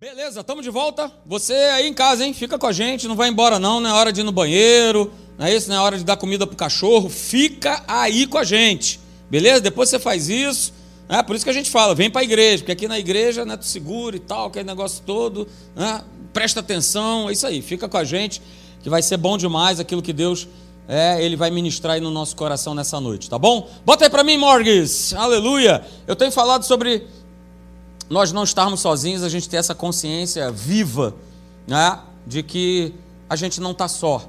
Beleza, estamos de volta. Você aí em casa, hein? Fica com a gente, não vai embora não, não é hora de ir no banheiro, não é isso, não é hora de dar comida pro cachorro. Fica aí com a gente, beleza? Depois você faz isso. É por isso que a gente fala, vem para a igreja, porque aqui na igreja, né, tu segura e tal, aquele negócio todo, né? Presta atenção, é isso aí, fica com a gente, que vai ser bom demais aquilo que Deus é, ele vai ministrar aí no nosso coração nessa noite, tá bom? Bota aí para mim, Morgues, aleluia. Eu tenho falado sobre nós não estarmos sozinhos, a gente ter essa consciência viva, né, de que a gente não está só.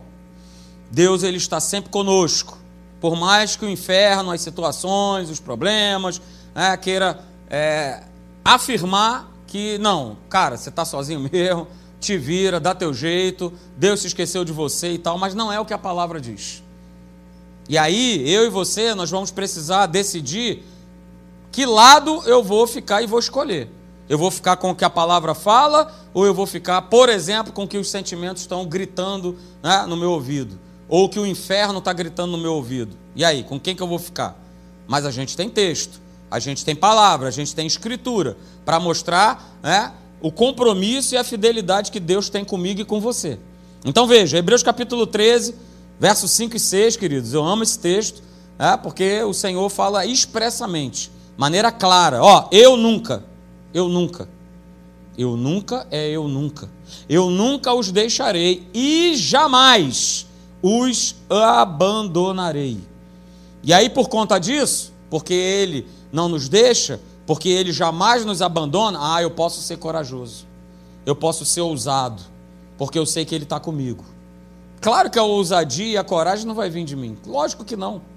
Deus ele está sempre conosco, por mais que o inferno, as situações, os problemas, né, queira é, afirmar que não, cara, você está sozinho mesmo, te vira, dá teu jeito, Deus se esqueceu de você e tal, mas não é o que a palavra diz. E aí, eu e você, nós vamos precisar decidir que lado eu vou ficar e vou escolher. Eu vou ficar com o que a palavra fala, ou eu vou ficar, por exemplo, com o que os sentimentos estão gritando né, no meu ouvido, ou que o inferno está gritando no meu ouvido. E aí, com quem que eu vou ficar? Mas a gente tem texto, a gente tem palavra, a gente tem escritura para mostrar né, o compromisso e a fidelidade que Deus tem comigo e com você. Então veja, Hebreus capítulo 13, versos 5 e 6, queridos, eu amo esse texto, é, porque o Senhor fala expressamente maneira clara: ó, eu nunca, eu nunca, eu nunca é eu nunca, eu nunca os deixarei e jamais os abandonarei. E aí, por conta disso, porque Ele não nos deixa, porque Ele jamais nos abandona, ah, eu posso ser corajoso, eu posso ser ousado, porque eu sei que Ele está comigo. Claro que a ousadia e a coragem não vai vir de mim, lógico que não.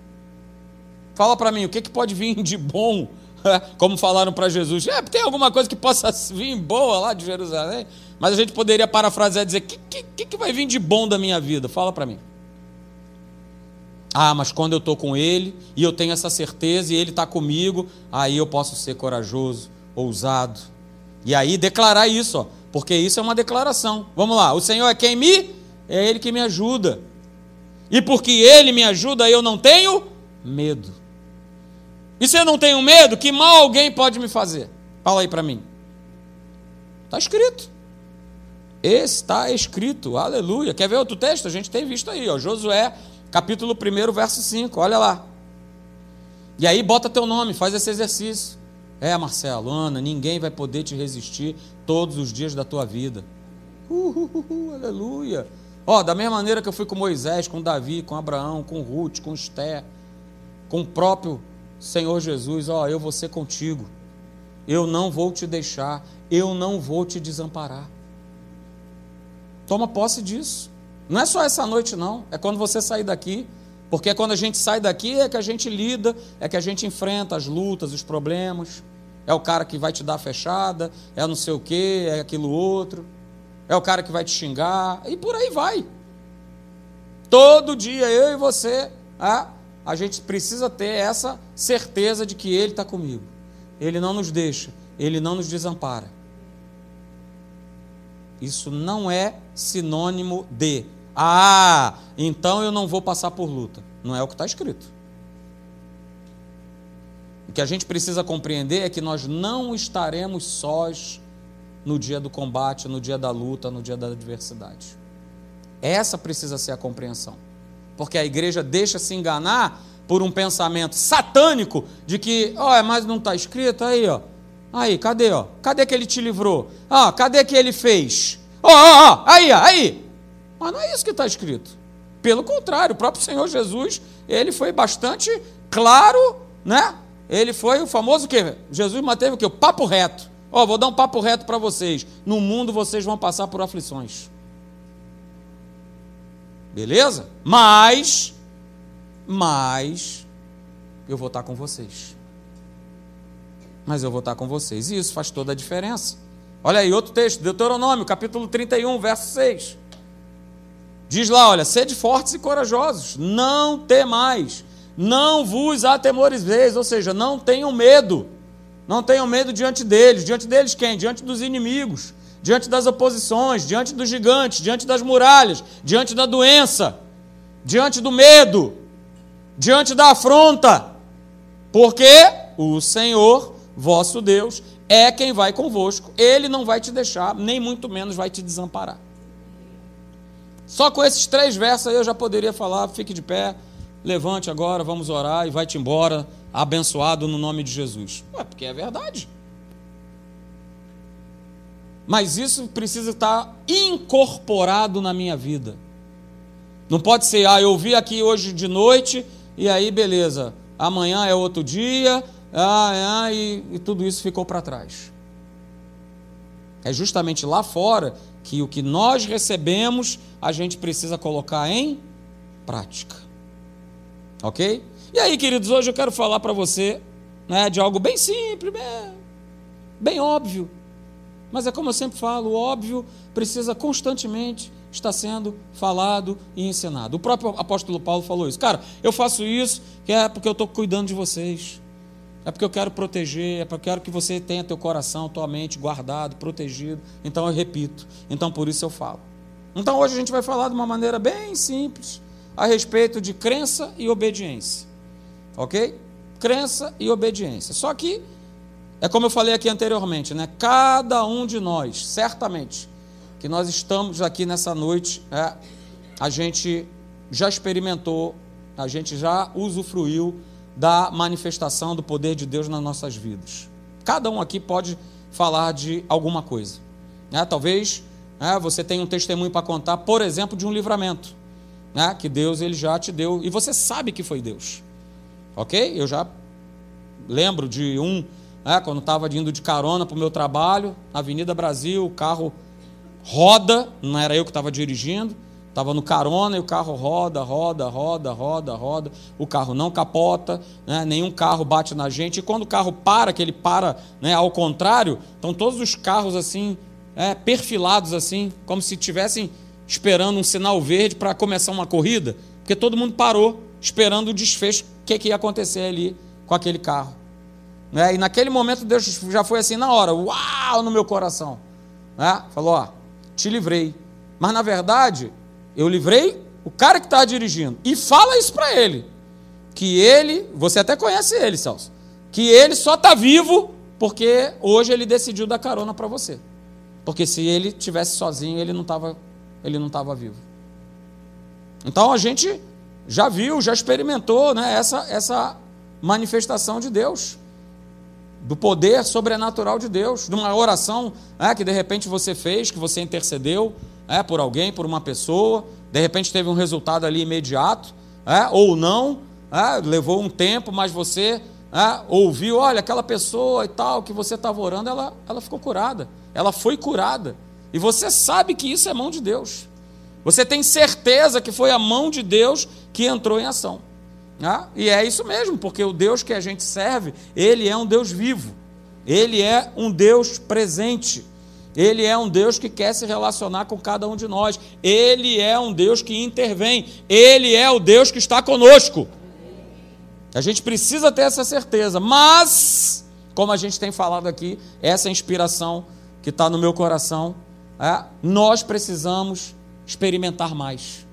Fala para mim, o que, que pode vir de bom? Como falaram para Jesus. É, tem alguma coisa que possa vir boa lá de Jerusalém? Mas a gente poderia parafrasear e dizer: o que, que, que vai vir de bom da minha vida? Fala para mim. Ah, mas quando eu estou com Ele e eu tenho essa certeza e Ele está comigo, aí eu posso ser corajoso, ousado. E aí declarar isso, ó, porque isso é uma declaração. Vamos lá, o Senhor é quem me? É Ele que me ajuda. E porque Ele me ajuda, eu não tenho medo. E se eu não tenho medo, que mal alguém pode me fazer? Fala aí para mim. Está escrito. Está escrito, aleluia. Quer ver outro texto? A gente tem visto aí, ó, Josué, capítulo 1, verso 5, olha lá. E aí bota teu nome, faz esse exercício. É, Marcelo, Ana, ninguém vai poder te resistir todos os dias da tua vida. Uh, uh, uh, aleluia. Ó, da mesma maneira que eu fui com Moisés, com Davi, com Abraão, com Ruth, com Esther, com o próprio Senhor Jesus, ó, eu vou ser contigo. Eu não vou te deixar, eu não vou te desamparar. Toma posse disso. Não é só essa noite, não. É quando você sair daqui. Porque quando a gente sai daqui é que a gente lida, é que a gente enfrenta as lutas, os problemas. É o cara que vai te dar fechada, é não sei o que, é aquilo outro. É o cara que vai te xingar, e por aí vai. Todo dia, eu e você, ah, a gente precisa ter essa certeza de que Ele está comigo. Ele não nos deixa, Ele não nos desampara. Isso não é sinônimo de, ah, então eu não vou passar por luta. Não é o que está escrito. O que a gente precisa compreender é que nós não estaremos sós no dia do combate, no dia da luta, no dia da adversidade. Essa precisa ser a compreensão. Porque a igreja deixa se enganar por um pensamento satânico de que, ó, oh, mas não está escrito aí, ó. Aí, cadê, ó? Cadê que ele te livrou? Ah, cadê que ele fez? Ó, ó, ó, aí, ó, aí. Mas não é isso que está escrito. Pelo contrário, o próprio Senhor Jesus, ele foi bastante claro, né? Ele foi o famoso que Jesus manteve o que? O papo reto. Ó, vou dar um papo reto para vocês. No mundo vocês vão passar por aflições. Beleza? Mas, mas, eu vou estar com vocês. Mas eu vou estar com vocês. E isso faz toda a diferença. Olha aí, outro texto, Deuteronômio, capítulo 31, verso 6. Diz lá, olha, sede fortes e corajosos, não temais, não vos atemorizeis, ou seja, não tenham medo. Não tenham medo diante deles. Diante deles quem? Diante dos inimigos diante das oposições, diante dos gigantes, diante das muralhas, diante da doença, diante do medo, diante da afronta, porque o Senhor, vosso Deus, é quem vai convosco, ele não vai te deixar, nem muito menos vai te desamparar. Só com esses três versos aí eu já poderia falar: fique de pé, levante agora, vamos orar e vai-te embora, abençoado no nome de Jesus. Ué, porque é verdade. Mas isso precisa estar incorporado na minha vida. Não pode ser, ah, eu vi aqui hoje de noite e aí beleza, amanhã é outro dia, ah, ah, e, e tudo isso ficou para trás. É justamente lá fora que o que nós recebemos a gente precisa colocar em prática. Ok? E aí, queridos, hoje eu quero falar para você né, de algo bem simples, bem, bem óbvio. Mas é como eu sempre falo, o óbvio precisa constantemente estar sendo falado e ensinado. O próprio apóstolo Paulo falou isso. Cara, eu faço isso que é porque eu estou cuidando de vocês. É porque eu quero proteger, é porque eu quero que você tenha teu coração, tua mente guardado, protegido. Então eu repito. Então por isso eu falo. Então hoje a gente vai falar de uma maneira bem simples a respeito de crença e obediência. OK? Crença e obediência. Só que é como eu falei aqui anteriormente, né? Cada um de nós, certamente, que nós estamos aqui nessa noite, é, a gente já experimentou, a gente já usufruiu da manifestação do poder de Deus nas nossas vidas. Cada um aqui pode falar de alguma coisa. Né? Talvez né, você tenha um testemunho para contar, por exemplo, de um livramento né, que Deus ele já te deu e você sabe que foi Deus. Ok? Eu já lembro de um, né, quando estava indo de carona para o meu trabalho, na Avenida Brasil, o carro roda, não era eu que estava dirigindo, Estava no carona e o carro roda, roda, roda, roda, roda. O carro não capota, né? nenhum carro bate na gente. E quando o carro para, que ele para né, ao contrário, estão todos os carros assim, é, perfilados assim, como se estivessem esperando um sinal verde para começar uma corrida, porque todo mundo parou esperando o desfecho, o que, que ia acontecer ali com aquele carro. Né? E naquele momento Deus já foi assim na hora, uau, no meu coração. Né? Falou, ó, te livrei. Mas na verdade, eu livrei o cara que está dirigindo. E fala isso para ele. Que ele, você até conhece ele, Celso. Que ele só está vivo porque hoje ele decidiu dar carona para você. Porque se ele tivesse sozinho, ele não estava ele não estava vivo. Então a gente já viu, já experimentou né, essa, essa manifestação de Deus, do poder sobrenatural de Deus, de uma oração né, que de repente você fez, que você intercedeu, é, por alguém, por uma pessoa, de repente teve um resultado ali imediato, é, ou não, levou um tempo, mas você ouviu, olha, aquela pessoa e tal que você estava orando, ela, ela ficou curada, ela foi curada, e você sabe que isso é mão de Deus, você tem certeza que foi a mão de Deus que entrou em ação, é? e é isso mesmo, porque o Deus que a gente serve, ele é um Deus vivo, ele é um Deus presente. Ele é um Deus que quer se relacionar com cada um de nós. Ele é um Deus que intervém. Ele é o Deus que está conosco. A gente precisa ter essa certeza. Mas, como a gente tem falado aqui, essa inspiração que está no meu coração, é, nós precisamos experimentar mais.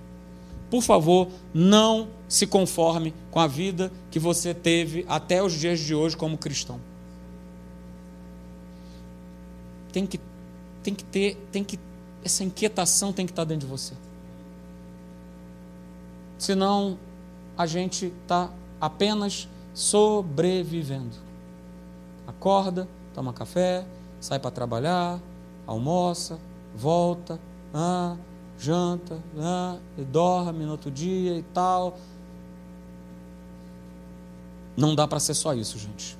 Por favor, não se conforme com a vida que você teve até os dias de hoje como cristão. Tem que tem que ter, tem que essa inquietação tem que estar dentro de você. Senão a gente está apenas sobrevivendo. Acorda, toma café, sai para trabalhar, almoça, volta, ah, janta, ah, e dorme no outro dia e tal. Não dá para ser só isso, gente.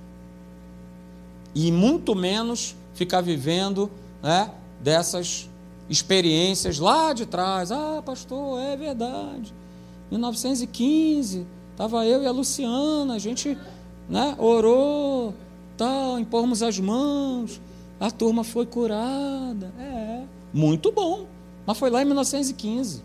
E muito menos ficar vivendo né, dessas experiências lá de trás. Ah, pastor, é verdade. 1915, estava eu e a Luciana, a gente né, orou, tal, impomos as mãos, a turma foi curada. É, muito bom. Mas foi lá em 1915.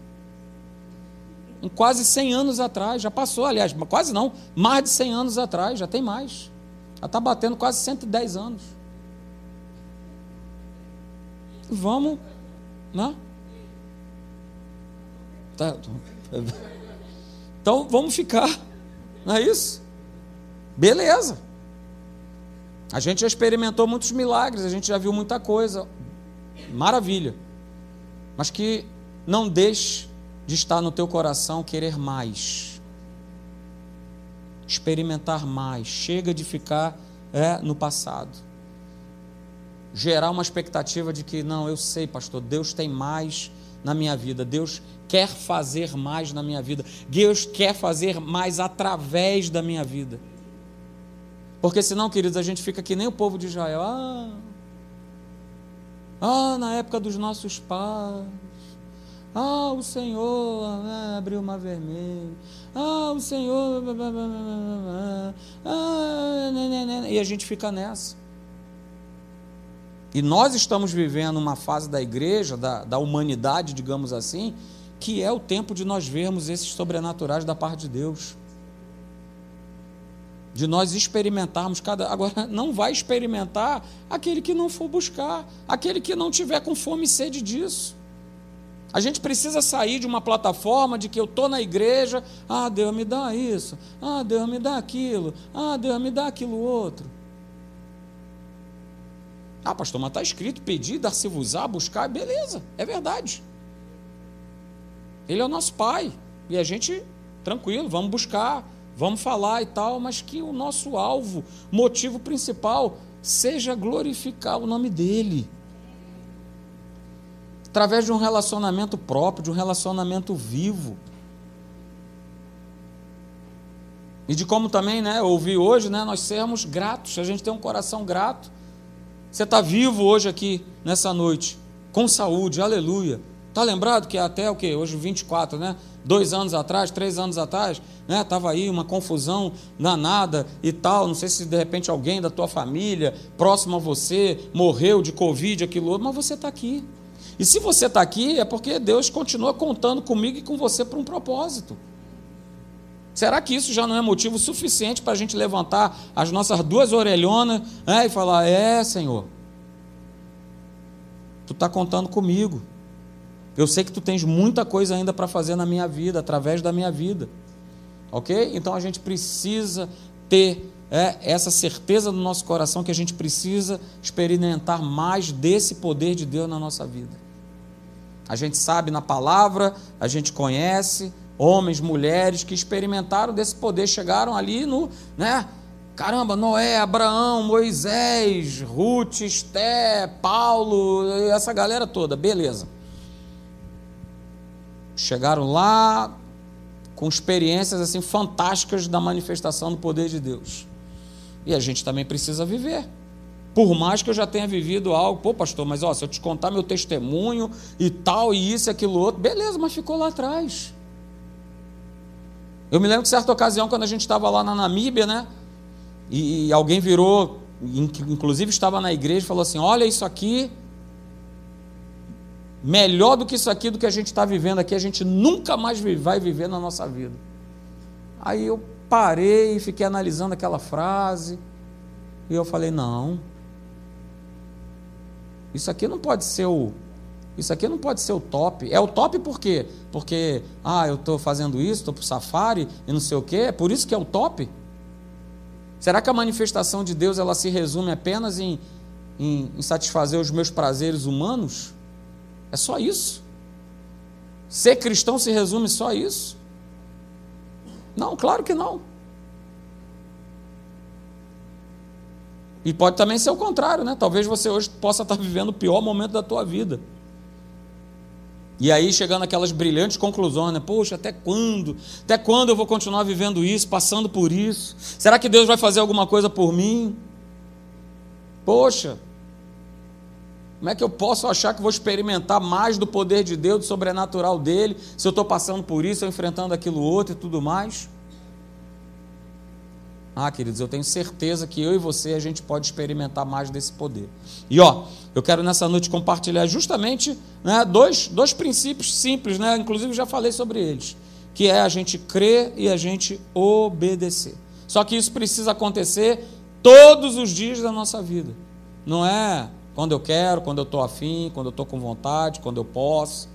Em quase 100 anos atrás, já passou, aliás, quase não, mais de 100 anos atrás, já tem mais. Já está batendo quase 110 anos. Vamos, né? Tá. Então vamos ficar, não é isso? Beleza. A gente já experimentou muitos milagres, a gente já viu muita coisa. Maravilha. Mas que não deixe de estar no teu coração querer mais. Experimentar mais. Chega de ficar é, no passado. Gerar uma expectativa de que, não, eu sei, pastor, Deus tem mais na minha vida. Deus quer fazer mais na minha vida. Deus quer fazer mais através da minha vida. Porque senão, queridos, a gente fica que nem o povo de Israel. Ah, ah na época dos nossos pais. Ah, o Senhor ah, abriu uma vermelha. Ah, o Senhor. Ah. E a gente fica nessa. E nós estamos vivendo uma fase da igreja, da, da humanidade, digamos assim, que é o tempo de nós vermos esses sobrenaturais da parte de Deus. De nós experimentarmos cada. Agora, não vai experimentar aquele que não for buscar, aquele que não tiver com fome e sede disso. A gente precisa sair de uma plataforma de que eu estou na igreja, ah, Deus me dá isso, ah, Deus me dá aquilo, ah, Deus me dá aquilo outro. Ah, pastor, mas está escrito: pedir, dar-se-vos-á, buscar, beleza, é verdade. Ele é o nosso pai. E a gente, tranquilo, vamos buscar, vamos falar e tal, mas que o nosso alvo, motivo principal, seja glorificar o nome dele. Através de um relacionamento próprio, de um relacionamento vivo. E de como também, né, ouvi hoje, né, nós sermos gratos, a gente tem um coração grato. Você está vivo hoje aqui, nessa noite, com saúde, aleluia. Está lembrado que até o que? Hoje 24, né? Dois anos atrás, três anos atrás, né? Tava aí uma confusão danada e tal. Não sei se de repente alguém da tua família, próximo a você, morreu de Covid, aquilo outro, mas você está aqui. E se você está aqui, é porque Deus continua contando comigo e com você para um propósito. Será que isso já não é motivo suficiente para a gente levantar as nossas duas orelhonas né, e falar: É, Senhor, tu está contando comigo. Eu sei que tu tens muita coisa ainda para fazer na minha vida, através da minha vida. Ok? Então a gente precisa ter é, essa certeza no nosso coração que a gente precisa experimentar mais desse poder de Deus na nossa vida. A gente sabe na palavra, a gente conhece homens, mulheres que experimentaram desse poder, chegaram ali no, né? Caramba, Noé, Abraão, Moisés, Ruth, Esté, Paulo, essa galera toda, beleza. Chegaram lá com experiências assim fantásticas da manifestação do poder de Deus. E a gente também precisa viver. Por mais que eu já tenha vivido algo, pô, pastor, mas ó, se eu te contar meu testemunho e tal, e isso e aquilo outro, beleza, mas ficou lá atrás. Eu me lembro de certa ocasião, quando a gente estava lá na Namíbia, né? E, e alguém virou, inclusive estava na igreja, falou assim: Olha isso aqui, melhor do que isso aqui, do que a gente está vivendo aqui, a gente nunca mais vai viver na nossa vida. Aí eu parei e fiquei analisando aquela frase, e eu falei: não, isso aqui não pode ser o. Isso aqui não pode ser o top. É o top por quê? Porque, ah, eu estou fazendo isso, estou para o safari e não sei o quê. É por isso que é o top? Será que a manifestação de Deus ela se resume apenas em, em, em satisfazer os meus prazeres humanos? É só isso. Ser cristão se resume só a isso? Não, claro que não. E pode também ser o contrário, né? Talvez você hoje possa estar vivendo o pior momento da tua vida. E aí chegando aquelas brilhantes conclusões, né? Poxa, até quando? Até quando eu vou continuar vivendo isso, passando por isso? Será que Deus vai fazer alguma coisa por mim? Poxa, como é que eu posso achar que vou experimentar mais do poder de Deus, do sobrenatural dele, se eu estou passando por isso, enfrentando aquilo outro e tudo mais? Ah, queridos, eu tenho certeza que eu e você a gente pode experimentar mais desse poder. E ó, eu quero nessa noite compartilhar justamente né, dois, dois princípios simples, né? Inclusive já falei sobre eles, que é a gente crer e a gente obedecer. Só que isso precisa acontecer todos os dias da nossa vida. Não é quando eu quero, quando eu estou afim, quando eu estou com vontade, quando eu posso.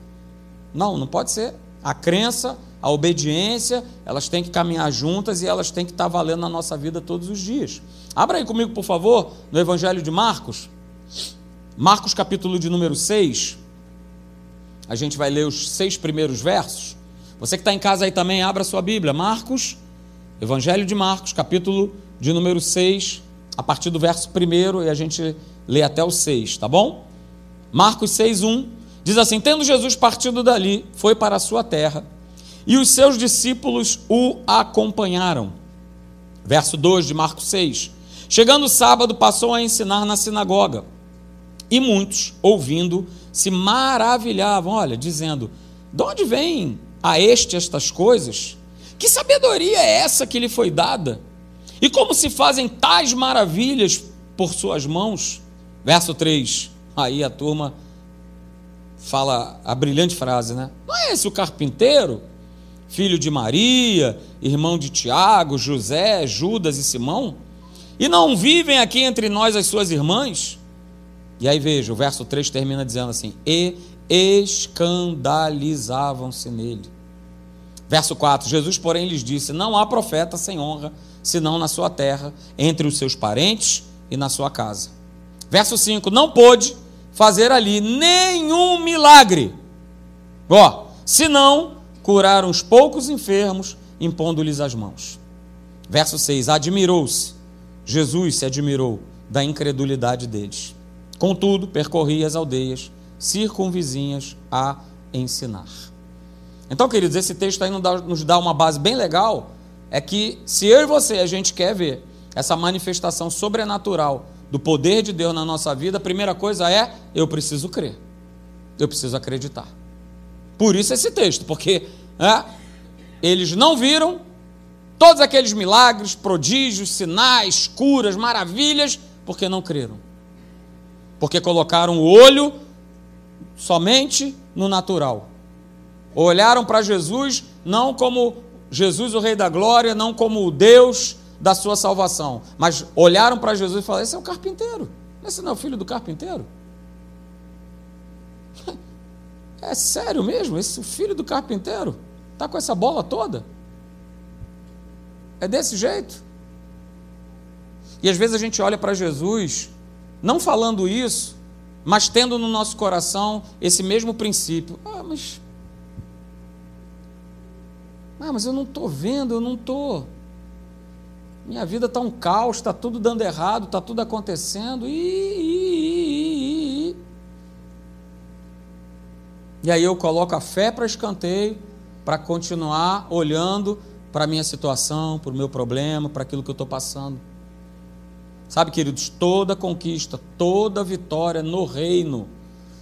Não, não pode ser. a crença, a obediência, elas têm que caminhar juntas e elas têm que estar valendo na nossa vida todos os dias. Abra aí comigo, por favor, no Evangelho de Marcos. Marcos, capítulo de número 6. A gente vai ler os seis primeiros versos. Você que está em casa aí também, abra sua Bíblia. Marcos, Evangelho de Marcos, capítulo de número 6, a partir do verso 1 e a gente lê até o 6, tá bom? Marcos 6, 1 diz assim: Tendo Jesus partido dali, foi para a sua terra, e os seus discípulos o acompanharam. Verso 2 de Marcos 6. Chegando o sábado, passou a ensinar na sinagoga. E muitos, ouvindo, se maravilhavam, olha, dizendo: De onde vem a este estas coisas? Que sabedoria é essa que lhe foi dada? E como se fazem tais maravilhas por suas mãos? Verso 3. Aí a turma fala a brilhante frase, né? Não é esse o carpinteiro? Filho de Maria, irmão de Tiago, José, Judas e Simão? E não vivem aqui entre nós as suas irmãs? E aí veja, o verso 3 termina dizendo assim: E escandalizavam-se nele. Verso 4: Jesus, porém, lhes disse: Não há profeta sem honra, senão na sua terra, entre os seus parentes e na sua casa. Verso 5: Não pôde fazer ali nenhum milagre, ó, senão curar uns poucos enfermos, impondo-lhes as mãos. Verso 6: Admirou-se, Jesus se admirou da incredulidade deles. Contudo, percorria as aldeias circunvizinhas a ensinar. Então, queridos, esse texto aí nos dá uma base bem legal. É que se eu e você a gente quer ver essa manifestação sobrenatural do poder de Deus na nossa vida, a primeira coisa é eu preciso crer. Eu preciso acreditar. Por isso esse texto, porque é, eles não viram todos aqueles milagres, prodígios, sinais, curas, maravilhas, porque não creram porque colocaram o olho somente no natural. Olharam para Jesus não como Jesus, o Rei da Glória, não como o Deus da sua salvação, mas olharam para Jesus e falaram: Esse é o carpinteiro, esse não é o filho do carpinteiro. É sério mesmo? Esse filho do carpinteiro está com essa bola toda? É desse jeito? E às vezes a gente olha para Jesus não falando isso, mas tendo no nosso coração esse mesmo princípio. Ah, mas. Ah, mas eu não estou vendo, eu não estou. Minha vida está um caos, está tudo dando errado, está tudo acontecendo. E, e, e, e aí eu coloco a fé para escanteio, para continuar olhando para a minha situação, para o meu problema, para aquilo que eu estou passando. Sabe, queridos, toda conquista, toda vitória no reino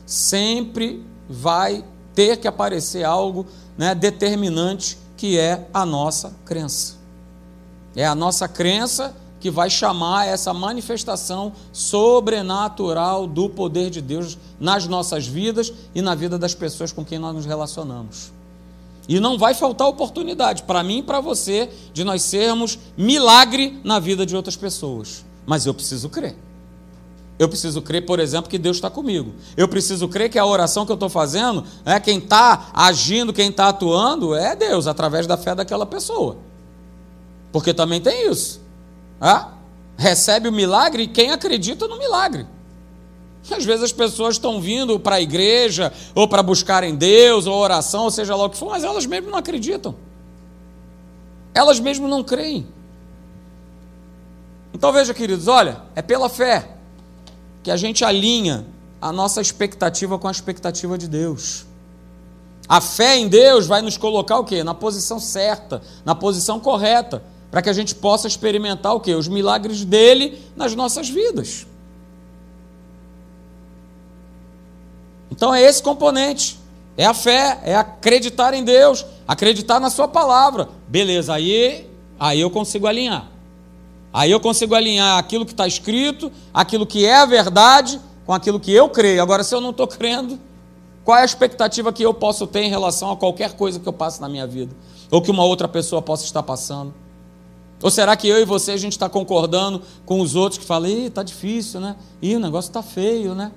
sempre vai ter que aparecer algo né, determinante que é a nossa crença. É a nossa crença que vai chamar essa manifestação sobrenatural do poder de Deus nas nossas vidas e na vida das pessoas com quem nós nos relacionamos. E não vai faltar oportunidade para mim e para você de nós sermos milagre na vida de outras pessoas mas eu preciso crer. Eu preciso crer, por exemplo, que Deus está comigo. Eu preciso crer que a oração que eu estou fazendo, é quem está agindo, quem está atuando, é Deus, através da fé daquela pessoa. Porque também tem isso. É? Recebe o milagre quem acredita no milagre. Às vezes as pessoas estão vindo para a igreja, ou para buscar em Deus, ou oração, ou seja lá o que for, mas elas mesmo não acreditam. Elas mesmo não creem. Então veja, queridos, olha, é pela fé que a gente alinha a nossa expectativa com a expectativa de Deus. A fé em Deus vai nos colocar o quê? Na posição certa, na posição correta, para que a gente possa experimentar o quê? Os milagres dele nas nossas vidas. Então é esse componente. É a fé, é acreditar em Deus, acreditar na sua palavra. Beleza, aí, aí eu consigo alinhar. Aí eu consigo alinhar aquilo que está escrito, aquilo que é a verdade, com aquilo que eu creio. Agora, se eu não estou crendo, qual é a expectativa que eu posso ter em relação a qualquer coisa que eu passe na minha vida? Ou que uma outra pessoa possa estar passando? Ou será que eu e você a gente está concordando com os outros que falam, ih, está difícil, né? Ih, o negócio está feio, né?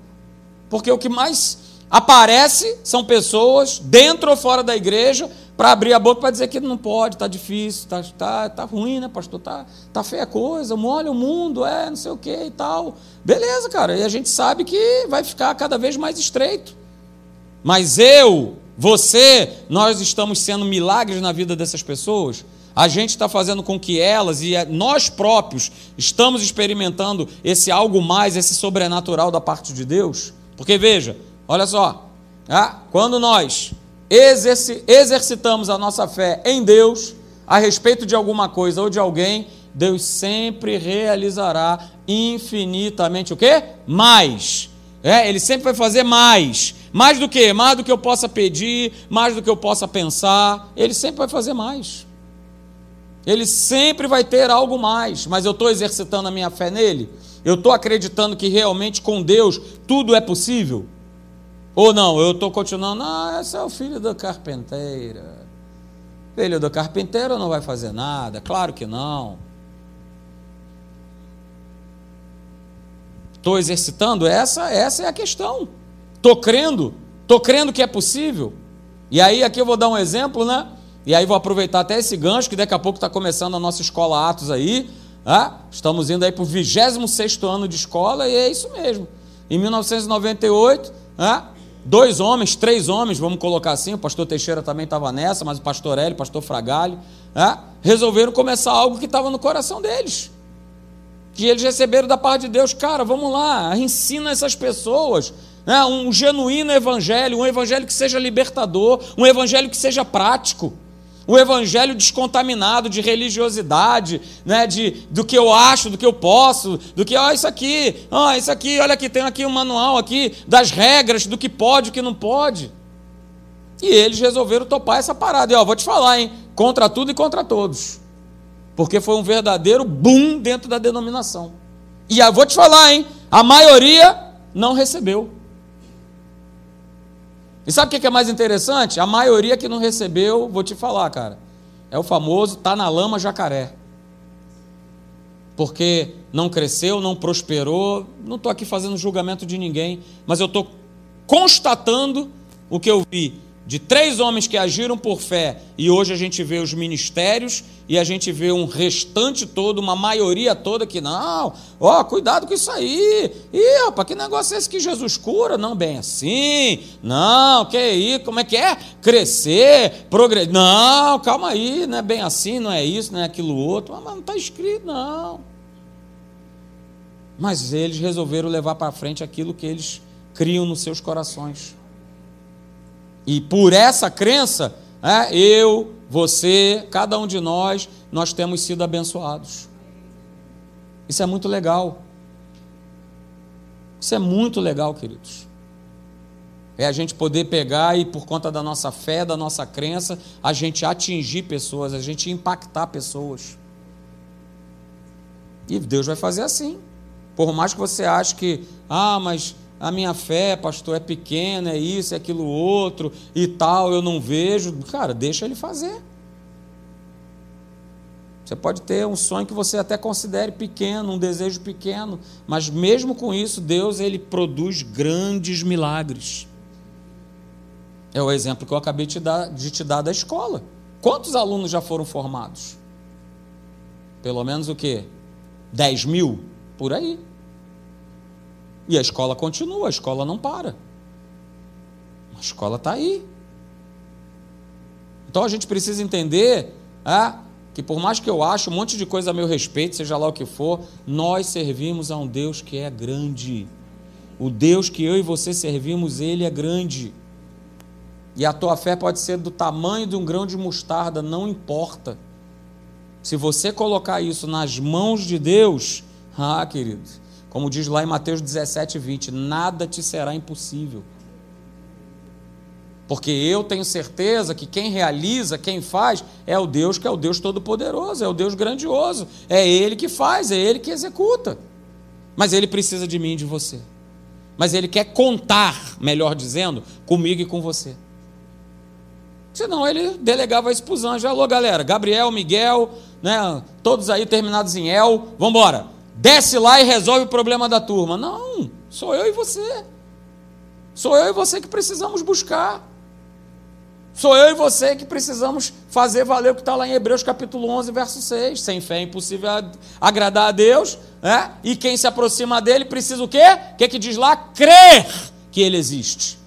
Porque o que mais aparece são pessoas, dentro ou fora da igreja, para abrir a boca para dizer que não pode, está difícil, está tá, tá ruim, né, pastor? Está tá feia a coisa, molha o mundo, é, não sei o que e tal. Beleza, cara, e a gente sabe que vai ficar cada vez mais estreito. Mas eu, você, nós estamos sendo milagres na vida dessas pessoas. A gente está fazendo com que elas e nós próprios estamos experimentando esse algo mais, esse sobrenatural da parte de Deus. Porque veja, olha só, ah, quando nós exerci exercitamos a nossa fé em Deus, a respeito de alguma coisa ou de alguém, Deus sempre realizará infinitamente o quê? Mais. É, ele sempre vai fazer mais. Mais do que? Mais do que eu possa pedir, mais do que eu possa pensar. Ele sempre vai fazer mais. Ele sempre vai ter algo mais, mas eu estou exercitando a minha fé nele? Eu estou acreditando que realmente com Deus tudo é possível? Ou não, eu estou continuando, ah, esse é o filho da carpenteira. Filho do carpinteiro não vai fazer nada, claro que não. Estou exercitando? Essa, essa é a questão. Estou crendo, estou crendo que é possível. E aí, aqui eu vou dar um exemplo, né? E aí vou aproveitar até esse gancho, que daqui a pouco está começando a nossa escola Atos aí. Ah, estamos indo aí para o 26 ano de escola, e é isso mesmo. Em 1998, ah, dois homens, três homens, vamos colocar assim, o pastor Teixeira também estava nessa, mas o pastor Hélio, o pastor Fragalho, ah, resolveram começar algo que estava no coração deles. Que eles receberam da parte de Deus, cara, vamos lá, ensina essas pessoas né, um genuíno evangelho, um evangelho que seja libertador, um evangelho que seja prático. O evangelho descontaminado de religiosidade, né, de, do que eu acho, do que eu posso, do que, ó, isso aqui, ó, isso aqui, olha aqui, tem aqui um manual aqui das regras, do que pode e o que não pode. E eles resolveram topar essa parada. E ó, vou te falar, hein, contra tudo e contra todos. Porque foi um verdadeiro boom dentro da denominação. E eu vou te falar, hein, a maioria não recebeu. E sabe o que é mais interessante? A maioria que não recebeu, vou te falar, cara, é o famoso tá na lama jacaré. Porque não cresceu, não prosperou. Não estou aqui fazendo julgamento de ninguém, mas eu estou constatando o que eu vi de três homens que agiram por fé, e hoje a gente vê os ministérios e a gente vê um restante todo, uma maioria toda que não, ó, cuidado com isso aí. Ih, opa, que negócio é esse que Jesus cura? Não, bem assim. Não, que aí, como é que é? Crescer, progredir. Não, calma aí, não é bem assim, não é isso, não é aquilo outro. Mas não está escrito, não. Mas eles resolveram levar para frente aquilo que eles criam nos seus corações. E por essa crença, é, eu, você, cada um de nós, nós temos sido abençoados. Isso é muito legal. Isso é muito legal, queridos. É a gente poder pegar e, por conta da nossa fé, da nossa crença, a gente atingir pessoas, a gente impactar pessoas. E Deus vai fazer assim. Por mais que você ache que, ah, mas a minha fé, pastor, é pequena, é isso, é aquilo outro e tal, eu não vejo. Cara, deixa ele fazer. Você pode ter um sonho que você até considere pequeno, um desejo pequeno, mas mesmo com isso, Deus ele produz grandes milagres. É o exemplo que eu acabei de te dar, de te dar da escola. Quantos alunos já foram formados? Pelo menos o quê? 10 mil? Por aí. E a escola continua, a escola não para. A escola está aí. Então a gente precisa entender é, que por mais que eu ache um monte de coisa a meu respeito, seja lá o que for, nós servimos a um Deus que é grande. O Deus que eu e você servimos, ele é grande. E a tua fé pode ser do tamanho de um grão de mostarda, não importa. Se você colocar isso nas mãos de Deus, ah, querido, como diz lá em Mateus 17, 20: nada te será impossível. Porque eu tenho certeza que quem realiza, quem faz, é o Deus que é o Deus Todo-Poderoso, é o Deus grandioso. É Ele que faz, é Ele que executa. Mas Ele precisa de mim e de você. Mas Ele quer contar, melhor dizendo, comigo e com você. Senão ele delegava isso para os anjos. Alô, galera, Gabriel, Miguel, né, todos aí terminados em El, vamos embora desce lá e resolve o problema da turma. Não, sou eu e você. Sou eu e você que precisamos buscar. Sou eu e você que precisamos fazer valer o que está lá em Hebreus capítulo 11, verso 6. Sem fé é impossível agradar a Deus, né? e quem se aproxima dele precisa o quê? O que, que diz lá? Crer que ele existe.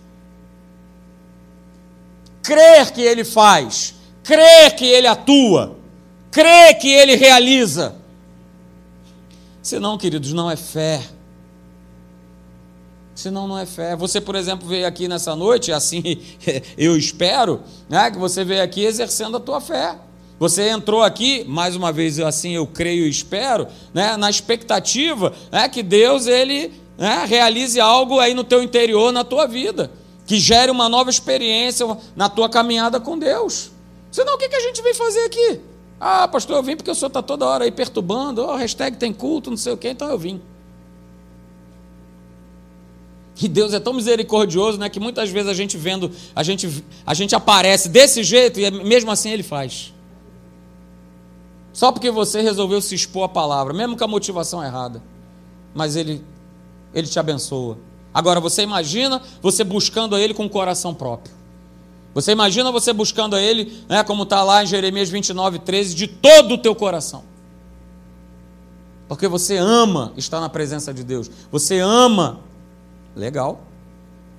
Crer que ele faz. Crer que ele atua. Crer que ele realiza. Senão, queridos, não é fé. Senão não é fé. Você, por exemplo, veio aqui nessa noite, assim eu espero, né, que você veio aqui exercendo a tua fé. Você entrou aqui, mais uma vez, assim eu creio e espero, né, na expectativa né, que Deus ele né, realize algo aí no teu interior, na tua vida, que gere uma nova experiência na tua caminhada com Deus. Senão o que, que a gente vem fazer aqui? Ah, pastor, eu vim porque o senhor está toda hora aí perturbando, oh, hashtag tem culto, não sei o quê, então eu vim. E Deus é tão misericordioso, né, que muitas vezes a gente vendo, a gente, a gente aparece desse jeito e mesmo assim ele faz. Só porque você resolveu se expor à palavra, mesmo com a motivação errada. Mas ele ele te abençoa. Agora você imagina você buscando a ele com o coração próprio. Você imagina você buscando a ele, né, como está lá em Jeremias 29, 13, de todo o teu coração. Porque você ama estar na presença de Deus. Você ama Legal.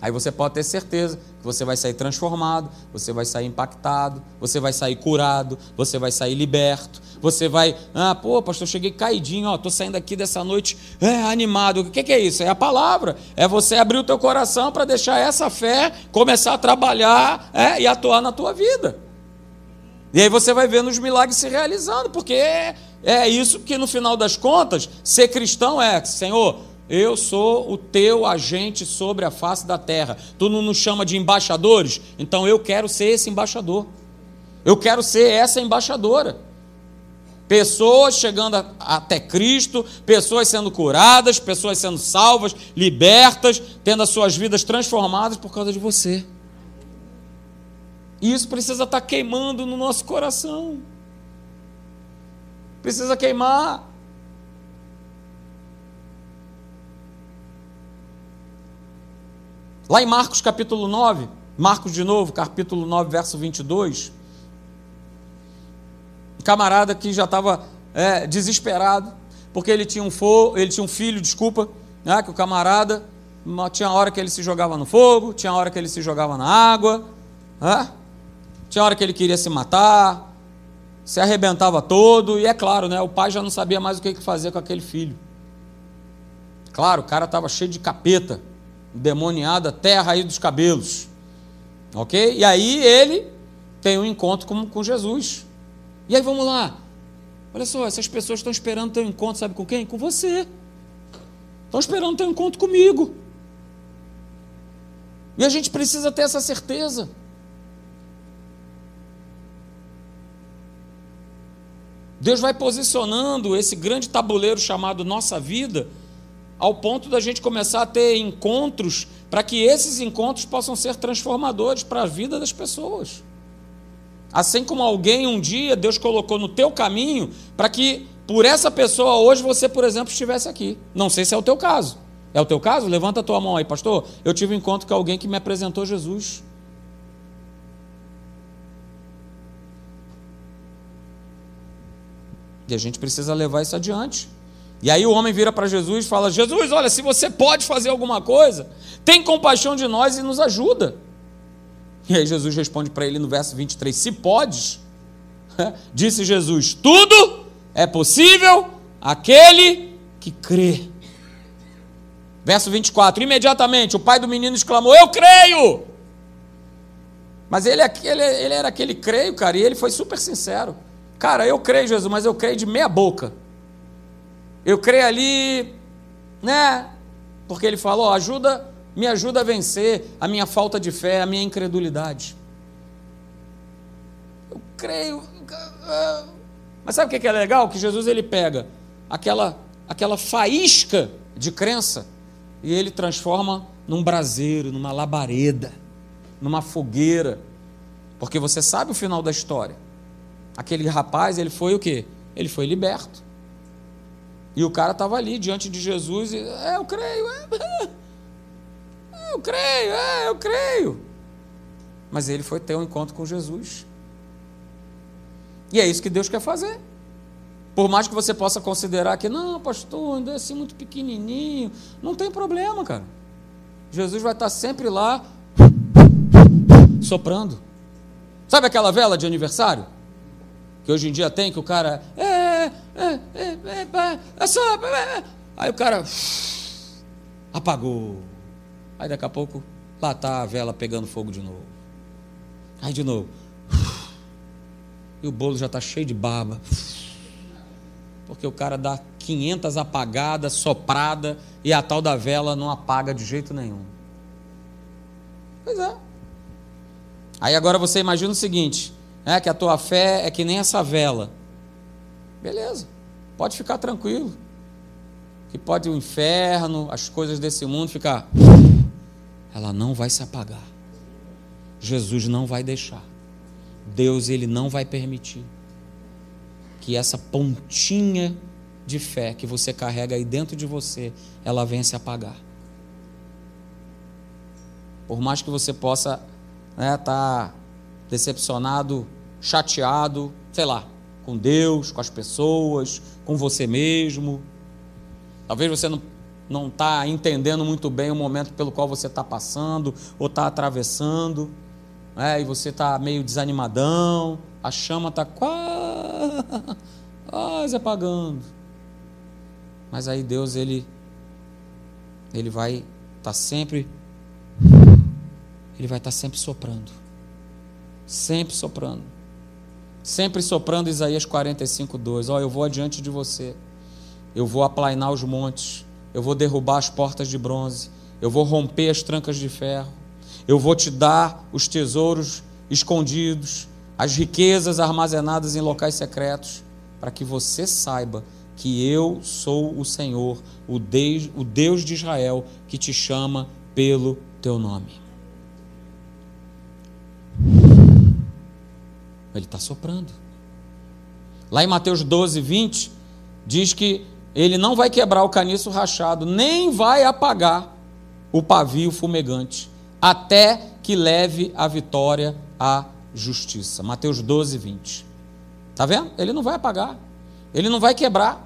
Aí você pode ter certeza você vai sair transformado, você vai sair impactado, você vai sair curado, você vai sair liberto, você vai, ah, pô, pastor, cheguei caidinho, ó, tô saindo aqui dessa noite é, animado. O que, que é isso? É a palavra. É você abrir o teu coração para deixar essa fé começar a trabalhar é, e atuar na tua vida. E aí você vai vendo os milagres se realizando, porque é, é isso que no final das contas, ser cristão é, Senhor, eu sou o teu agente sobre a face da terra. Tu não nos chama de embaixadores? Então eu quero ser esse embaixador. Eu quero ser essa embaixadora. Pessoas chegando até Cristo, pessoas sendo curadas, pessoas sendo salvas, libertas, tendo as suas vidas transformadas por causa de você. E isso precisa estar queimando no nosso coração. Precisa queimar. Lá em Marcos capítulo 9, Marcos de novo, capítulo 9, verso 22, um camarada que já estava é, desesperado, porque ele tinha um, fo, ele tinha um filho, desculpa, né, que o camarada, tinha hora que ele se jogava no fogo, tinha hora que ele se jogava na água, né, tinha hora que ele queria se matar, se arrebentava todo, e é claro, né, o pai já não sabia mais o que fazer com aquele filho. Claro, o cara estava cheio de capeta, demoniado até a raiz dos cabelos. Ok? E aí ele tem um encontro com, com Jesus. E aí vamos lá. Olha só, essas pessoas estão esperando um encontro, sabe com quem? Com você. Estão esperando um encontro comigo. E a gente precisa ter essa certeza. Deus vai posicionando esse grande tabuleiro chamado nossa vida ao ponto da gente começar a ter encontros para que esses encontros possam ser transformadores para a vida das pessoas. Assim como alguém um dia Deus colocou no teu caminho para que por essa pessoa hoje você, por exemplo, estivesse aqui. Não sei se é o teu caso. É o teu caso? Levanta a tua mão aí, pastor. Eu tive um encontro com alguém que me apresentou Jesus. E a gente precisa levar isso adiante. E aí o homem vira para Jesus e fala: Jesus, olha, se você pode fazer alguma coisa, tem compaixão de nós e nos ajuda. E aí Jesus responde para ele no verso 23: Se podes, disse Jesus, tudo é possível aquele que crê. Verso 24: Imediatamente o pai do menino exclamou: Eu creio. Mas ele, ele, ele era aquele creio, cara, e ele foi super sincero. Cara, eu creio, Jesus, mas eu creio de meia boca. Eu creio ali, né? Porque ele falou: ajuda, me ajuda a vencer a minha falta de fé, a minha incredulidade. Eu creio. Mas sabe o que é legal? Que Jesus ele pega aquela, aquela faísca de crença e ele transforma num braseiro, numa labareda, numa fogueira. Porque você sabe o final da história. Aquele rapaz, ele foi o quê? Ele foi liberto. E o cara estava ali diante de Jesus e, é, eu creio, é, é, eu creio, é, eu creio. Mas ele foi ter um encontro com Jesus. E é isso que Deus quer fazer. Por mais que você possa considerar que, não, pastor, ainda é assim muito pequenininho, não tem problema, cara. Jesus vai estar sempre lá soprando. Sabe aquela vela de aniversário? Que hoje em dia tem, que o cara. É, é, é, é, é, é só. É, aí o cara. Apagou. Aí daqui a pouco, lá está a vela pegando fogo de novo. Aí de novo. E o bolo já está cheio de baba. Porque o cara dá 500 apagadas, soprada, e a tal da vela não apaga de jeito nenhum. Pois é. Aí agora você imagina o seguinte: é que a tua fé é que nem essa vela. Beleza, pode ficar tranquilo. Que pode o inferno, as coisas desse mundo ficar. Ela não vai se apagar. Jesus não vai deixar. Deus ele não vai permitir que essa pontinha de fé que você carrega aí dentro de você, ela venha se apagar. Por mais que você possa estar né, tá decepcionado, chateado, sei lá, com Deus, com as pessoas, com você mesmo. Talvez você não não está entendendo muito bem o momento pelo qual você está passando ou está atravessando é, e você está meio desanimadão, a chama está quase apagando. Mas aí Deus, ele, ele vai estar tá sempre, ele vai estar tá sempre soprando, sempre soprando, sempre soprando Isaías 45, 2. Ó, eu vou adiante de você, eu vou aplainar os montes, eu vou derrubar as portas de bronze, eu vou romper as trancas de ferro eu vou te dar os tesouros escondidos, as riquezas armazenadas em locais secretos, para que você saiba que eu sou o Senhor, o Deus de Israel, que te chama pelo teu nome. Ele está soprando. Lá em Mateus 12, 20, diz que ele não vai quebrar o caniço rachado, nem vai apagar o pavio fumegante até que leve a vitória à justiça. Mateus 12, 20. Está vendo? Ele não vai apagar, ele não vai quebrar.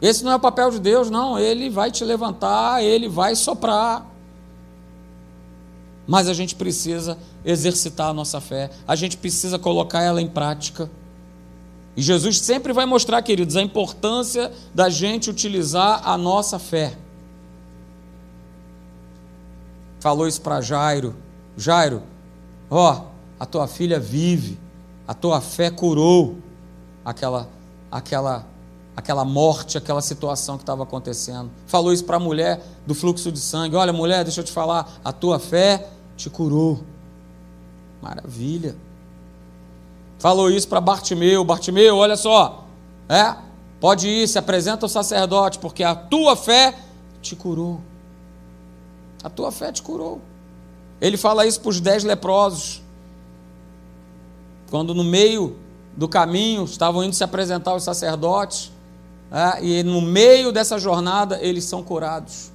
Esse não é o papel de Deus, não. Ele vai te levantar, ele vai soprar. Mas a gente precisa exercitar a nossa fé, a gente precisa colocar ela em prática. E Jesus sempre vai mostrar, queridos, a importância da gente utilizar a nossa fé falou isso para Jairo: Jairo, ó, a tua filha vive, a tua fé curou aquela, aquela, aquela morte, aquela situação que estava acontecendo. Falou isso para a mulher do fluxo de sangue: Olha, mulher, deixa eu te falar, a tua fé te curou. Maravilha. Falou isso para Bartimeu: Bartimeu, olha só, é, pode ir, se apresenta ao sacerdote, porque a tua fé te curou. A tua fé te curou. Ele fala isso para os dez leprosos. Quando no meio do caminho estavam indo se apresentar os sacerdotes, é, e no meio dessa jornada eles são curados.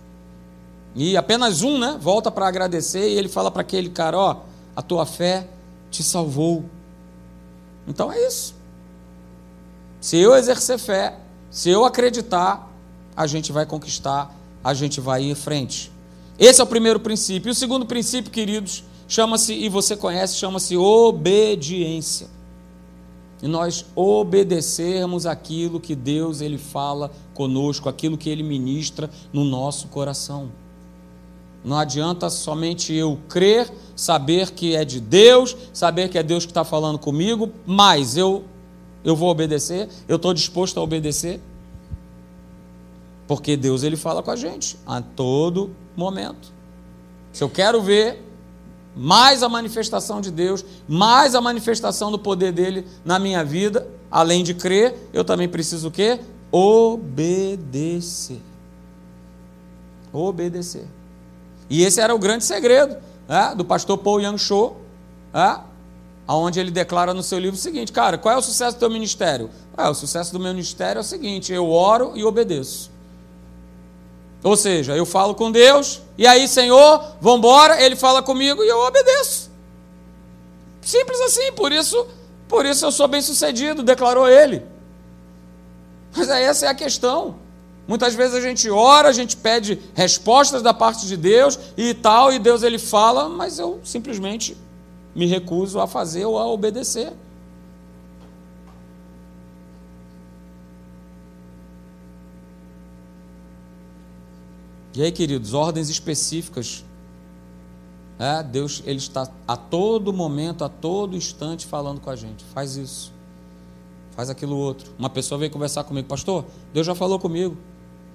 E apenas um, né, volta para agradecer e ele fala para aquele cara: Ó, a tua fé te salvou. Então é isso. Se eu exercer fé, se eu acreditar, a gente vai conquistar, a gente vai ir em frente. Esse é o primeiro princípio. E o segundo princípio, queridos, chama-se, e você conhece, chama-se obediência. E nós obedecermos aquilo que Deus ele fala conosco, aquilo que ele ministra no nosso coração. Não adianta somente eu crer, saber que é de Deus, saber que é Deus que está falando comigo, mas eu, eu vou obedecer, eu estou disposto a obedecer. Porque Deus ele fala com a gente a todo momento. Se eu quero ver mais a manifestação de Deus, mais a manifestação do poder dele na minha vida, além de crer, eu também preciso o quê? Obedecer. Obedecer. E esse era o grande segredo né, do pastor Paul Yang Cho, né, onde ele declara no seu livro o seguinte, cara, qual é o sucesso do teu ministério? Ah, o sucesso do meu ministério é o seguinte, eu oro e obedeço. Ou seja, eu falo com Deus, e aí, Senhor, vamos embora, Ele fala comigo e eu obedeço. Simples assim, por isso, por isso eu sou bem-sucedido, declarou ele. Mas essa é a questão. Muitas vezes a gente ora, a gente pede respostas da parte de Deus e tal, e Deus ele fala, mas eu simplesmente me recuso a fazer ou a obedecer. E aí, queridos, ordens específicas. É, Deus ele está a todo momento, a todo instante falando com a gente. Faz isso. Faz aquilo outro. Uma pessoa veio conversar comigo, pastor, Deus já falou comigo.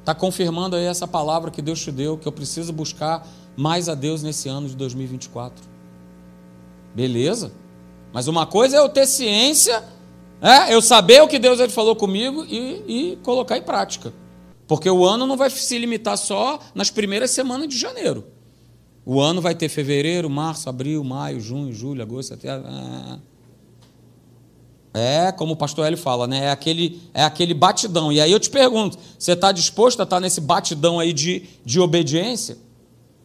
Está confirmando aí essa palavra que Deus te deu, que eu preciso buscar mais a Deus nesse ano de 2024. Beleza? Mas uma coisa é eu ter ciência, é, eu saber o que Deus ele falou comigo e, e colocar em prática. Porque o ano não vai se limitar só nas primeiras semanas de janeiro. O ano vai ter fevereiro, março, abril, maio, junho, julho, agosto, até. É, como o pastor Hélio fala, né? É aquele, é aquele batidão. E aí eu te pergunto: você está disposto a estar nesse batidão aí de, de obediência?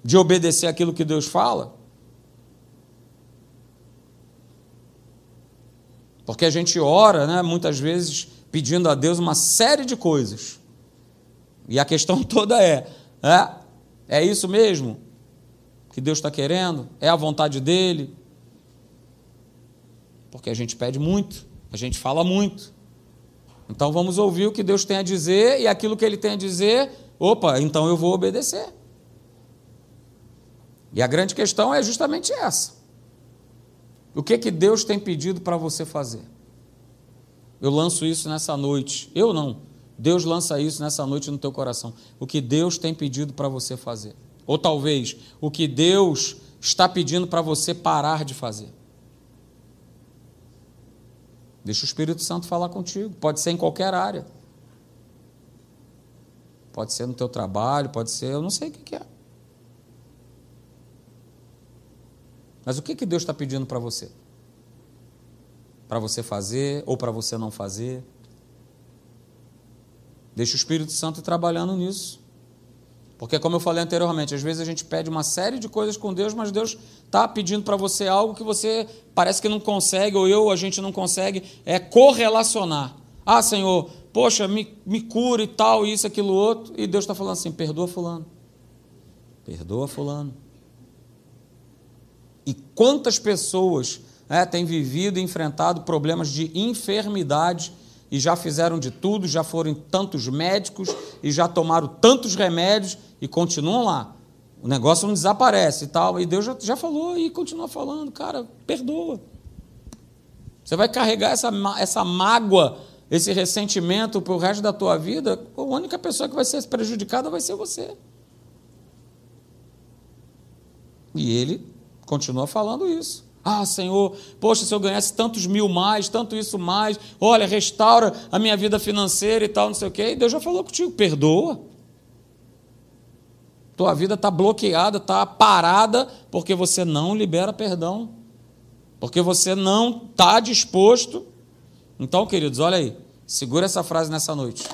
De obedecer aquilo que Deus fala? Porque a gente ora, né, muitas vezes, pedindo a Deus uma série de coisas. E a questão toda é: é, é isso mesmo que Deus está querendo? É a vontade dele? Porque a gente pede muito, a gente fala muito. Então vamos ouvir o que Deus tem a dizer e aquilo que ele tem a dizer, opa, então eu vou obedecer. E a grande questão é justamente essa. O que que Deus tem pedido para você fazer? Eu lanço isso nessa noite. Eu não. Deus lança isso nessa noite no teu coração. O que Deus tem pedido para você fazer. Ou talvez o que Deus está pedindo para você parar de fazer. Deixa o Espírito Santo falar contigo. Pode ser em qualquer área. Pode ser no teu trabalho, pode ser, eu não sei o que é. Mas o que, que Deus está pedindo para você? Para você fazer ou para você não fazer? Deixa o Espírito Santo trabalhando nisso. Porque, como eu falei anteriormente, às vezes a gente pede uma série de coisas com Deus, mas Deus está pedindo para você algo que você parece que não consegue, ou eu, a gente não consegue, é correlacionar. Ah, Senhor, poxa, me, me cura e tal, isso, aquilo, outro. E Deus está falando assim: perdoa Fulano. Perdoa Fulano. E quantas pessoas é, têm vivido e enfrentado problemas de enfermidade e já fizeram de tudo, já foram tantos médicos e já tomaram tantos remédios e continuam lá. O negócio não desaparece e tal. E Deus já, já falou e continua falando, cara, perdoa. Você vai carregar essa, essa mágoa, esse ressentimento para o resto da tua vida, a única pessoa que vai ser prejudicada vai ser você. E ele continua falando isso. Ah, Senhor, poxa, se eu ganhasse tantos mil mais, tanto isso mais, olha, restaura a minha vida financeira e tal, não sei o quê. E Deus já falou contigo, perdoa. Tua vida está bloqueada, está parada, porque você não libera perdão. Porque você não está disposto. Então, queridos, olha aí. Segura essa frase nessa noite.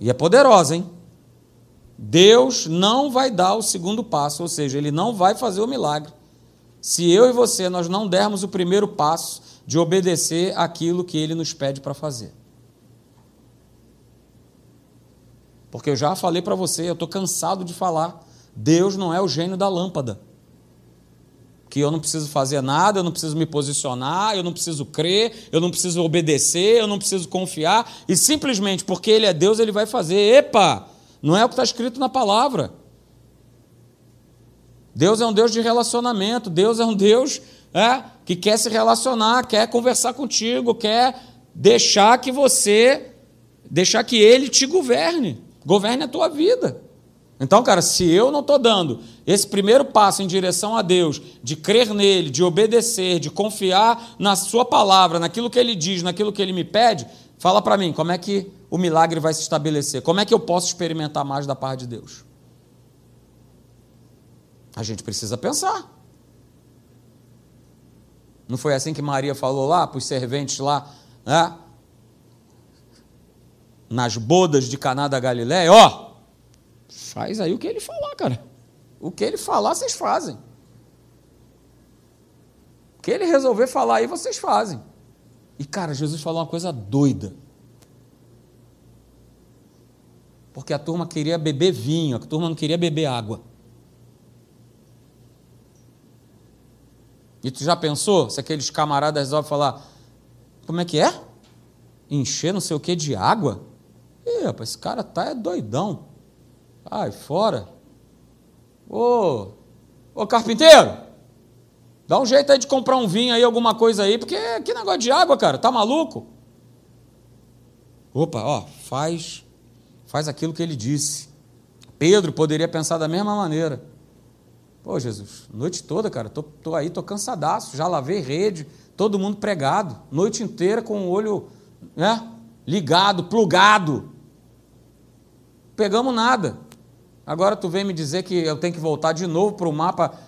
E é poderosa, hein? Deus não vai dar o segundo passo, ou seja, Ele não vai fazer o milagre se eu e você nós não dermos o primeiro passo de obedecer aquilo que ele nos pede para fazer. Porque eu já falei para você, eu estou cansado de falar. Deus não é o gênio da lâmpada. Que eu não preciso fazer nada, eu não preciso me posicionar, eu não preciso crer, eu não preciso obedecer, eu não preciso confiar, e simplesmente porque Ele é Deus, Ele vai fazer. Epa! Não é o que está escrito na palavra. Deus é um Deus de relacionamento, Deus é um Deus é, que quer se relacionar, quer conversar contigo, quer deixar que você, deixar que Ele te governe, governe a tua vida. Então, cara, se eu não estou dando esse primeiro passo em direção a Deus, de crer nele, de obedecer, de confiar na Sua palavra, naquilo que Ele diz, naquilo que Ele me pede, fala para mim, como é que o milagre vai se estabelecer? Como é que eu posso experimentar mais da parte de Deus? A gente precisa pensar. Não foi assim que Maria falou lá para os serventes lá, né? Nas bodas de Caná da Galiléia, ó, faz aí o que ele falar, cara. O que ele falar, vocês fazem. que ele resolver falar aí, vocês fazem. E cara, Jesus falou uma coisa doida. Porque a turma queria beber vinho, a turma não queria beber água. E tu já pensou se aqueles camaradas resolvem falar, como é que é? Encher não sei o que de água? Ih, rapaz, esse cara tá é doidão. Ai, fora. Ô, ô carpinteiro, dá um jeito aí de comprar um vinho aí, alguma coisa aí, porque que negócio de água, cara, tá maluco? Opa, ó, faz, faz aquilo que ele disse. Pedro poderia pensar da mesma maneira. Pô, Jesus, noite toda, cara, tô, tô aí, tô cansadaço, já lavei rede, todo mundo pregado, noite inteira com o olho né, ligado, plugado. Pegamos nada. Agora tu vem me dizer que eu tenho que voltar de novo para o mapa.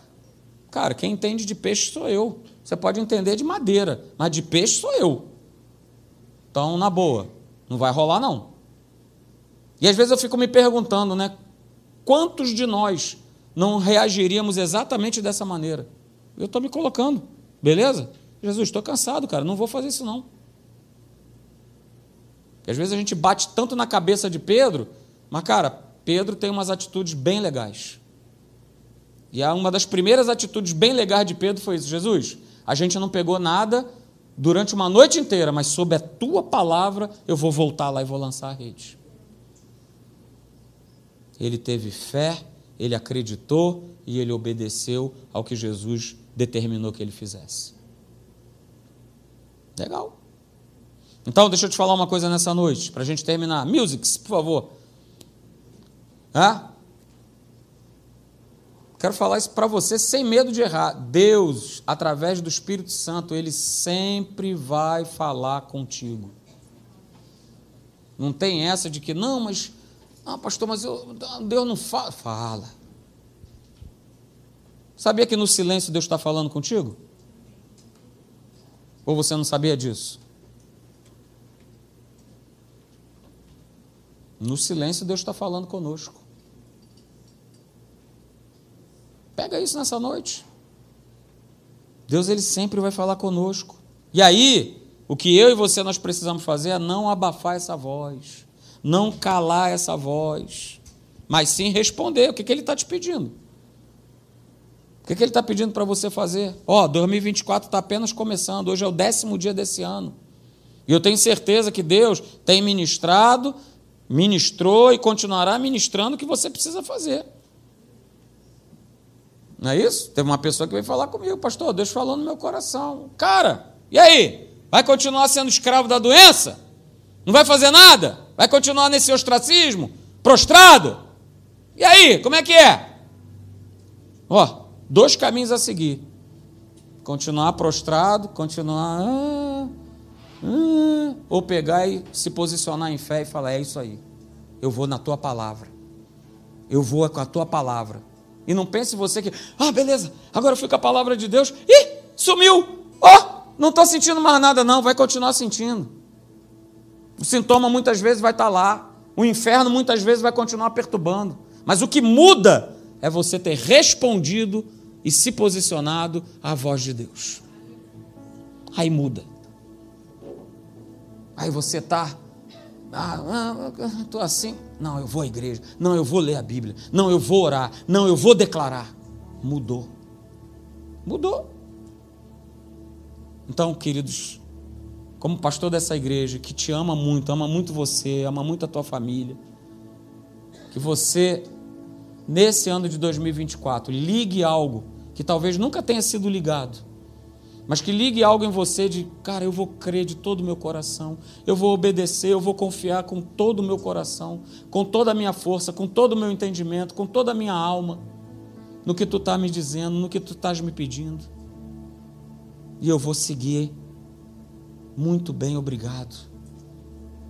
Cara, quem entende de peixe sou eu. Você pode entender de madeira, mas de peixe sou eu. Então, na boa, não vai rolar não. E às vezes eu fico me perguntando, né? Quantos de nós não reagiríamos exatamente dessa maneira. Eu estou me colocando, beleza? Jesus, estou cansado, cara, não vou fazer isso não. E às vezes a gente bate tanto na cabeça de Pedro, mas, cara, Pedro tem umas atitudes bem legais. E uma das primeiras atitudes bem legais de Pedro foi isso: Jesus, a gente não pegou nada durante uma noite inteira, mas sob a tua palavra eu vou voltar lá e vou lançar a rede. Ele teve fé ele acreditou e ele obedeceu ao que Jesus determinou que ele fizesse. Legal. Então, deixa eu te falar uma coisa nessa noite, para a gente terminar. Musics, por favor. Hã? Quero falar isso para você sem medo de errar. Deus, através do Espírito Santo, ele sempre vai falar contigo. Não tem essa de que, não, mas ah, pastor, mas eu, Deus não fala. Fala. Sabia que no silêncio Deus está falando contigo? Ou você não sabia disso? No silêncio Deus está falando conosco. Pega isso nessa noite. Deus ele sempre vai falar conosco. E aí, o que eu e você nós precisamos fazer é não abafar essa voz não calar essa voz, mas sim responder. O que, que ele está te pedindo? O que, que ele está pedindo para você fazer? Ó, oh, 2024 está apenas começando, hoje é o décimo dia desse ano. E eu tenho certeza que Deus tem ministrado, ministrou e continuará ministrando o que você precisa fazer. Não é isso? Teve uma pessoa que veio falar comigo, pastor, Deus falou no meu coração. Cara, e aí? Vai continuar sendo escravo da doença? Não vai fazer nada? Vai continuar nesse ostracismo? Prostrado? E aí, como é que é? Ó, dois caminhos a seguir: continuar prostrado, continuar. Ah, ah, ou pegar e se posicionar em fé e falar: é isso aí, eu vou na tua palavra, eu vou com a tua palavra. E não pense você que, ah, beleza, agora eu fui com a palavra de Deus, ih, sumiu, ó, oh, não estou sentindo mais nada, não, vai continuar sentindo. O sintoma muitas vezes vai estar lá, o inferno muitas vezes vai continuar perturbando. Mas o que muda é você ter respondido e se posicionado à voz de Deus. Aí muda. Aí você está. Ah, estou assim. Não, eu vou à igreja. Não, eu vou ler a Bíblia. Não, eu vou orar. Não, eu vou declarar. Mudou. Mudou. Então, queridos, como pastor dessa igreja, que te ama muito, ama muito você, ama muito a tua família, que você, nesse ano de 2024, ligue algo que talvez nunca tenha sido ligado, mas que ligue algo em você de, cara, eu vou crer de todo o meu coração, eu vou obedecer, eu vou confiar com todo o meu coração, com toda a minha força, com todo o meu entendimento, com toda a minha alma, no que tu está me dizendo, no que tu estás me pedindo. E eu vou seguir muito bem, obrigado.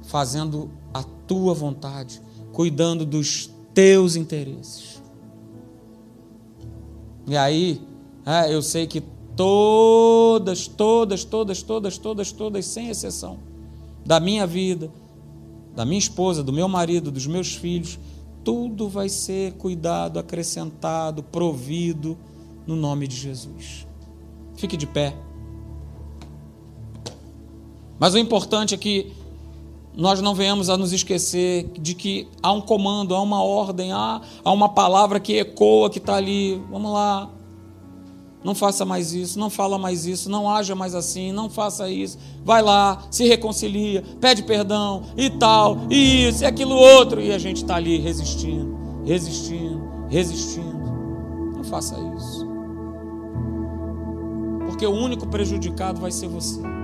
Fazendo a tua vontade, cuidando dos teus interesses. E aí, é, eu sei que todas, todas, todas, todas, todas, todas, sem exceção, da minha vida, da minha esposa, do meu marido, dos meus filhos, tudo vai ser cuidado, acrescentado, provido no nome de Jesus. Fique de pé. Mas o importante é que nós não venhamos a nos esquecer de que há um comando, há uma ordem, há, há uma palavra que ecoa, que está ali. Vamos lá. Não faça mais isso, não fala mais isso, não haja mais assim, não faça isso. Vai lá, se reconcilia, pede perdão e tal, e isso, e aquilo outro. E a gente está ali resistindo, resistindo, resistindo. Não faça isso. Porque o único prejudicado vai ser você.